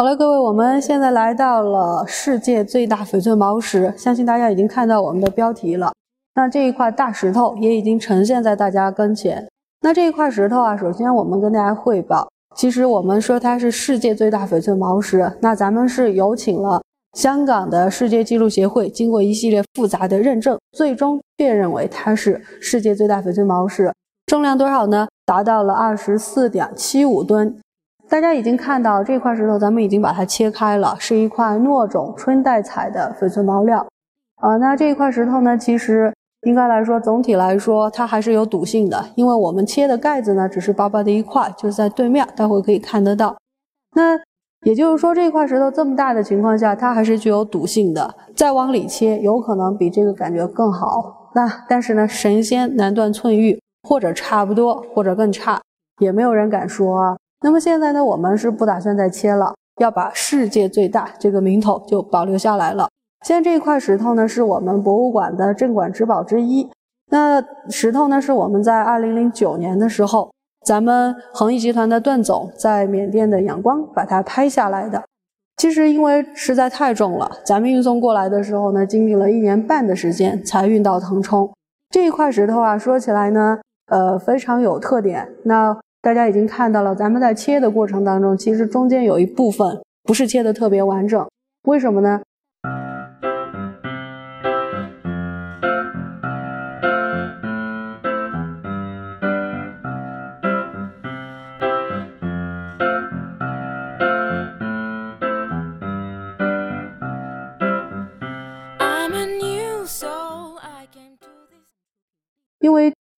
好了，各位，我们现在来到了世界最大翡翠毛石，相信大家已经看到我们的标题了。那这一块大石头也已经呈现在大家跟前。那这一块石头啊，首先我们跟大家汇报，其实我们说它是世界最大翡翠毛石，那咱们是有请了香港的世界纪录协会，经过一系列复杂的认证，最终确认为它是世界最大翡翠毛石。重量多少呢？达到了二十四点七五吨。大家已经看到这块石头，咱们已经把它切开了，是一块糯种春带彩的翡翠毛料。啊，那这一块石头呢，其实应该来说，总体来说它还是有赌性的，因为我们切的盖子呢，只是薄薄的一块，就是在对面，待会可以看得到。那也就是说，这块石头这么大的情况下，它还是具有赌性的。再往里切，有可能比这个感觉更好。那但是呢，神仙难断寸玉，或者差不多，或者更差，也没有人敢说啊。那么现在呢，我们是不打算再切了，要把世界最大这个名头就保留下来了。现在这一块石头呢，是我们博物馆的镇馆之宝之一。那石头呢，是我们在二零零九年的时候，咱们恒益集团的段总在缅甸的仰光把它拍下来的。其实因为实在太重了，咱们运送过来的时候呢，经历了一年半的时间才运到腾冲。这一块石头啊，说起来呢，呃，非常有特点。那大家已经看到了，咱们在切的过程当中，其实中间有一部分不是切的特别完整，为什么呢？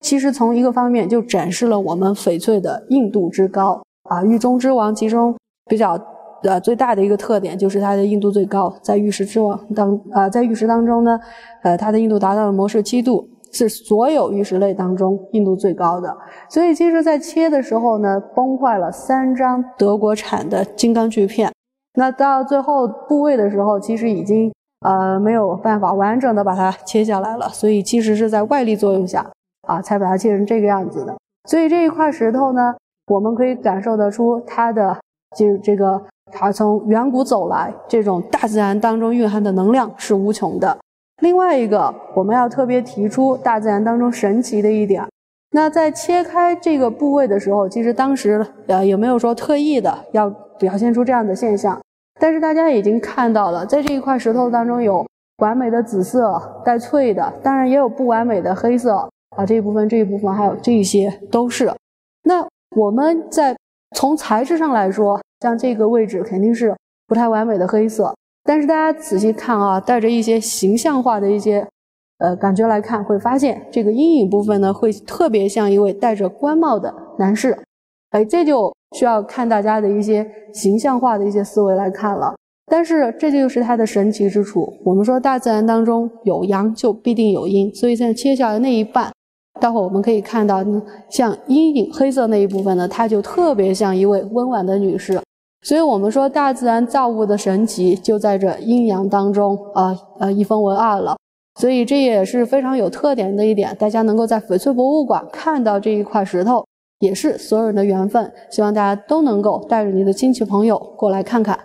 其实从一个方面就展示了我们翡翠的硬度之高啊，玉中之王其中比较呃最大的一个特点就是它的硬度最高，在玉石之王当啊在玉石当中呢，呃它的硬度达到了模式七度，是所有玉石类当中硬度最高的。所以其实，在切的时候呢，崩坏了三张德国产的金刚锯片，那到最后部位的时候，其实已经呃没有办法完整的把它切下来了，所以其实是在外力作用下。啊，才把它切成这个样子的。所以这一块石头呢，我们可以感受得出它的就这个，它从远古走来，这种大自然当中蕴含的能量是无穷的。另外一个，我们要特别提出大自然当中神奇的一点。那在切开这个部位的时候，其实当时呃也没有说特意的要表现出这样的现象，但是大家已经看到了，在这一块石头当中有完美的紫色带翠的，当然也有不完美的黑色。啊，这一部分、这一部分还有这一些都是。那我们在从材质上来说，像这个位置肯定是不太完美的黑色。但是大家仔细看啊，带着一些形象化的一些呃感觉来看，会发现这个阴影部分呢，会特别像一位戴着官帽的男士。哎，这就需要看大家的一些形象化的一些思维来看了。但是这就是它的神奇之处。我们说大自然当中有阳就必定有阴，所以现在切下来那一半。待会我们可以看到，像阴影黑色那一部分呢，它就特别像一位温婉的女士。所以，我们说大自然造物的神奇就在这阴阳当中啊，呃，一分为二了。所以，这也是非常有特点的一点。大家能够在翡翠博物馆看到这一块石头，也是所有人的缘分。希望大家都能够带着你的亲戚朋友过来看看。